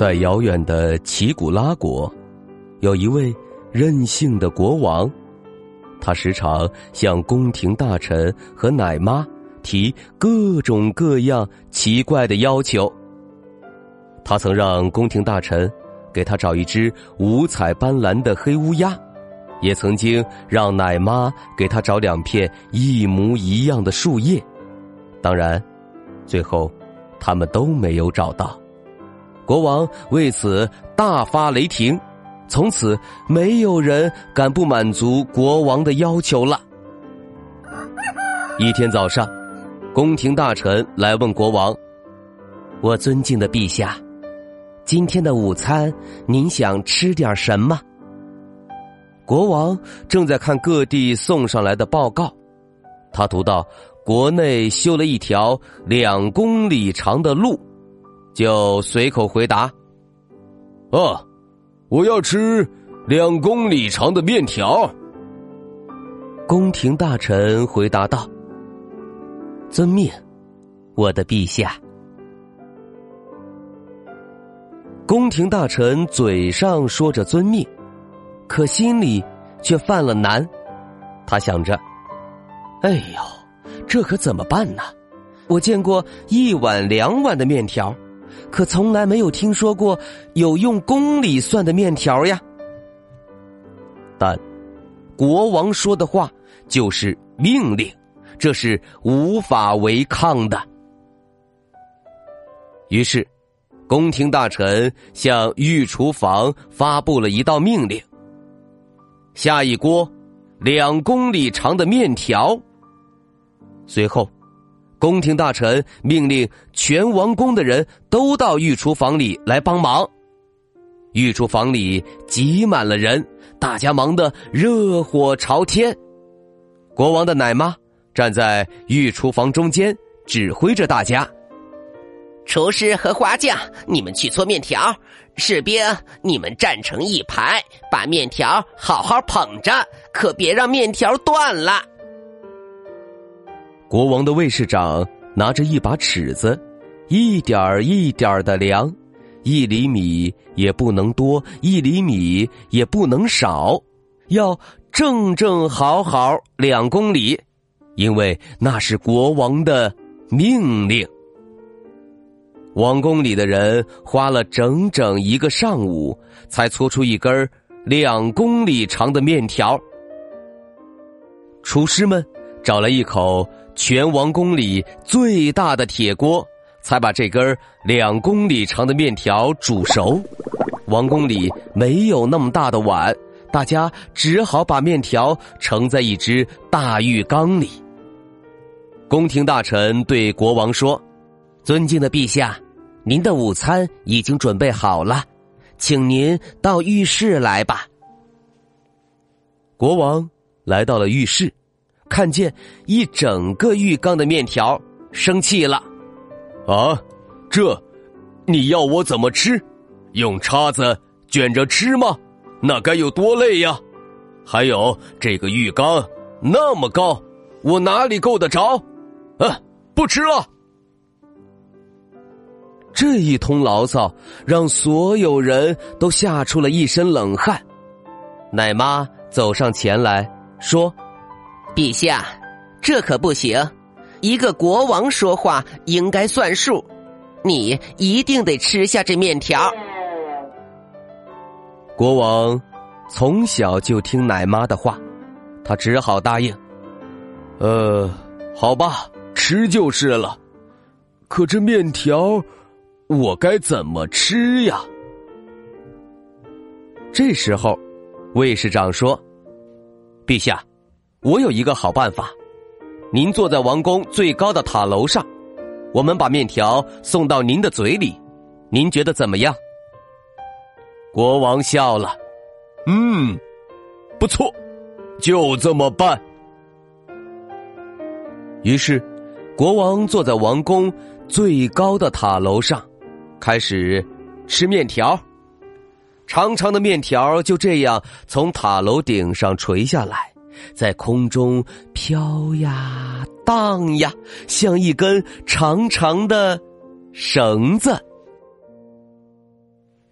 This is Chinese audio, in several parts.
在遥远的奇古拉国，有一位任性的国王，他时常向宫廷大臣和奶妈提各种各样奇怪的要求。他曾让宫廷大臣给他找一只五彩斑斓的黑乌鸦，也曾经让奶妈给他找两片一模一样的树叶。当然，最后他们都没有找到。国王为此大发雷霆，从此没有人敢不满足国王的要求了。一天早上，宫廷大臣来问国王：“我尊敬的陛下，今天的午餐您想吃点什么？”国王正在看各地送上来的报告，他读到国内修了一条两公里长的路。就随口回答：“啊，我要吃两公里长的面条。”宫廷大臣回答道：“遵命，我的陛下。”宫廷大臣嘴上说着遵命，可心里却犯了难。他想着：“哎呦，这可怎么办呢？我见过一碗两碗的面条。”可从来没有听说过有用公里算的面条呀！但国王说的话就是命令，这是无法违抗的。于是，宫廷大臣向御厨房发布了一道命令：下一锅两公里长的面条。随后。宫廷大臣命令全王宫的人都到御厨房里来帮忙。御厨房里挤满了人，大家忙得热火朝天。国王的奶妈站在御厨房中间，指挥着大家：“厨师和花匠，你们去搓面条；士兵，你们站成一排，把面条好好捧着，可别让面条断了。”国王的卫士长拿着一把尺子，一点儿一点儿的量，一厘米也不能多，一厘米也不能少，要正正好好两公里，因为那是国王的命令。王宫里的人花了整整一个上午，才搓出一根两公里长的面条。厨师们找了一口。全王宫里最大的铁锅，才把这根两公里长的面条煮熟。王宫里没有那么大的碗，大家只好把面条盛在一只大浴缸里。宫廷大臣对国王说：“尊敬的陛下，您的午餐已经准备好了，请您到浴室来吧。”国王来到了浴室。看见一整个浴缸的面条，生气了。啊，这你要我怎么吃？用叉子卷着吃吗？那该有多累呀！还有这个浴缸那么高，我哪里够得着？啊，不吃了！这一通牢骚让所有人都吓出了一身冷汗。奶妈走上前来说。陛下，这可不行！一个国王说话应该算数，你一定得吃下这面条。国王从小就听奶妈的话，他只好答应。呃，好吧，吃就是了。可这面条，我该怎么吃呀？这时候，卫士长说：“陛下，我有一个好办法。您坐在王宫最高的塔楼上，我们把面条送到您的嘴里，您觉得怎么样？”国王笑了：“嗯，不错，就这么办。”于是，国王坐在王宫最高的塔楼上，开始吃面条。长长的面条就这样从塔楼顶上垂下来，在空中飘呀荡呀，像一根长长的绳子。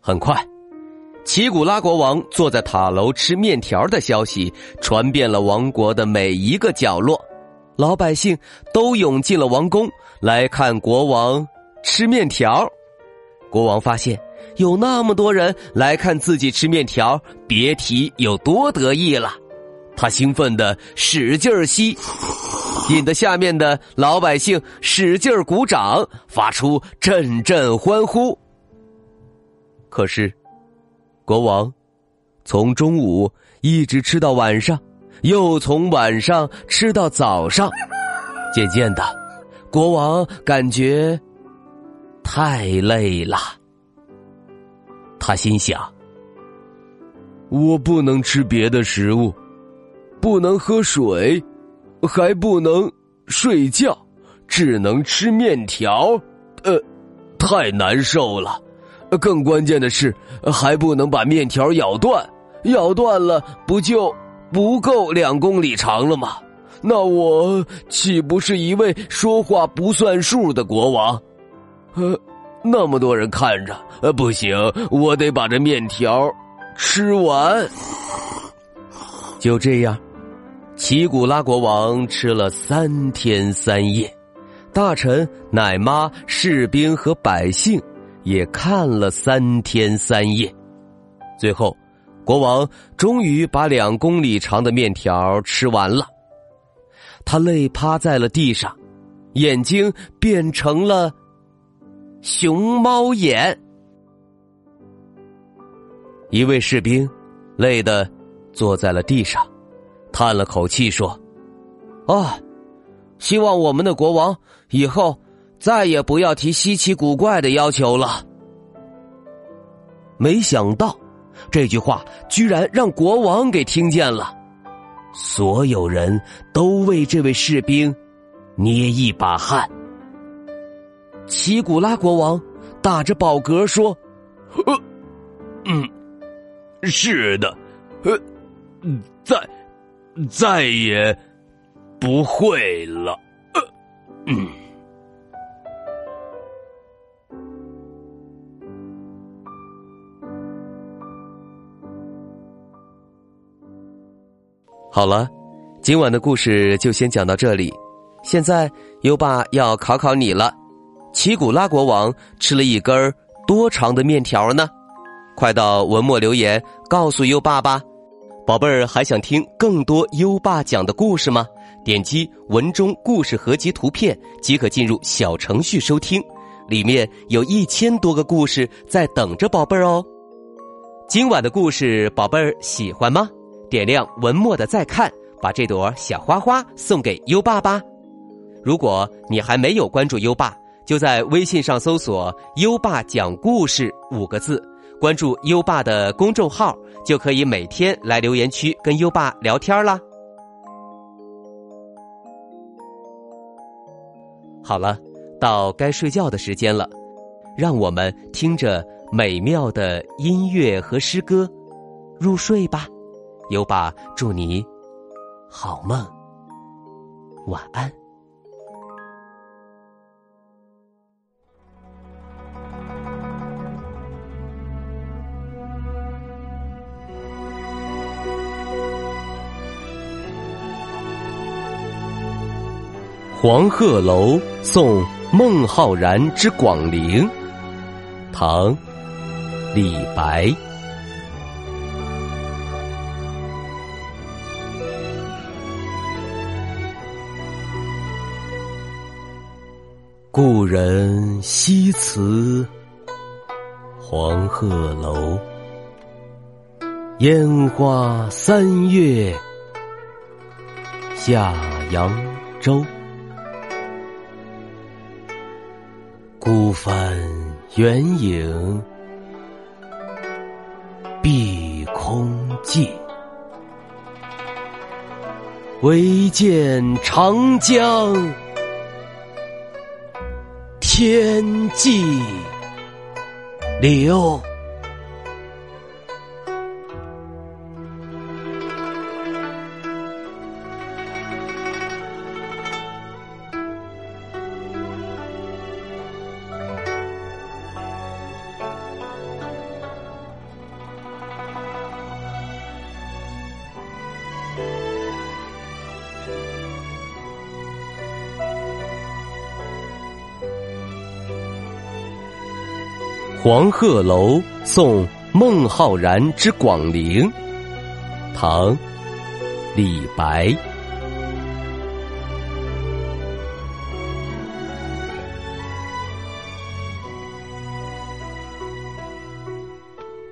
很快，奇古拉国王坐在塔楼吃面条的消息传遍了王国的每一个角落，老百姓都涌进了王宫来看国王吃面条。国王发现。有那么多人来看自己吃面条，别提有多得意了。他兴奋的使劲吸，引得下面的老百姓使劲鼓掌，发出阵阵欢呼。可是，国王从中午一直吃到晚上，又从晚上吃到早上，渐渐的，国王感觉太累了。他心想：“我不能吃别的食物，不能喝水，还不能睡觉，只能吃面条。呃，太难受了。更关键的是，还不能把面条咬断，咬断了不就不够两公里长了吗？那我岂不是一位说话不算数的国王？呃。”那么多人看着，呃，不行，我得把这面条吃完。就这样，奇古拉国王吃了三天三夜，大臣、奶妈、士兵和百姓也看了三天三夜。最后，国王终于把两公里长的面条吃完了。他累趴在了地上，眼睛变成了。熊猫眼，一位士兵累得坐在了地上，叹了口气说：“啊，希望我们的国王以后再也不要提稀奇古怪的要求了。”没想到这句话居然让国王给听见了，所有人都为这位士兵捏一把汗。奇古拉国王打着饱嗝说：“呃，嗯，是的，呃，嗯，在再也不会了。”，嗯。好了，今晚的故事就先讲到这里。现在优爸要考考你了。奇古拉国王吃了一根多长的面条呢？快到文末留言告诉优爸吧。宝贝儿，还想听更多优爸讲的故事吗？点击文中故事合集图片即可进入小程序收听，里面有一千多个故事在等着宝贝儿哦。今晚的故事，宝贝儿喜欢吗？点亮文末的再看，把这朵小花花送给优爸吧。如果你还没有关注优爸。就在微信上搜索“优爸讲故事”五个字，关注优爸的公众号，就可以每天来留言区跟优爸聊天啦。好了，到该睡觉的时间了，让我们听着美妙的音乐和诗歌入睡吧。优爸祝你好梦，晚安。黄鹤楼送孟浩然之广陵，唐·李白。故人西辞黄鹤楼，烟花三月下扬州。孤帆远影碧空尽，唯见长江天际流。黄鹤楼送孟浩然之广陵，唐·李白。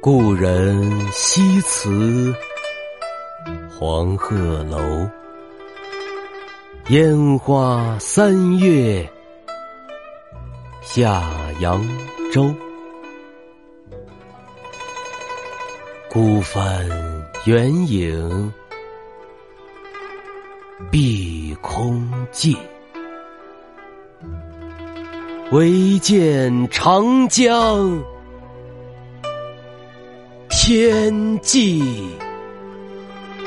故人西辞黄鹤楼，烟花三月下扬州。孤帆远影碧空尽，唯见长江天际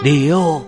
流。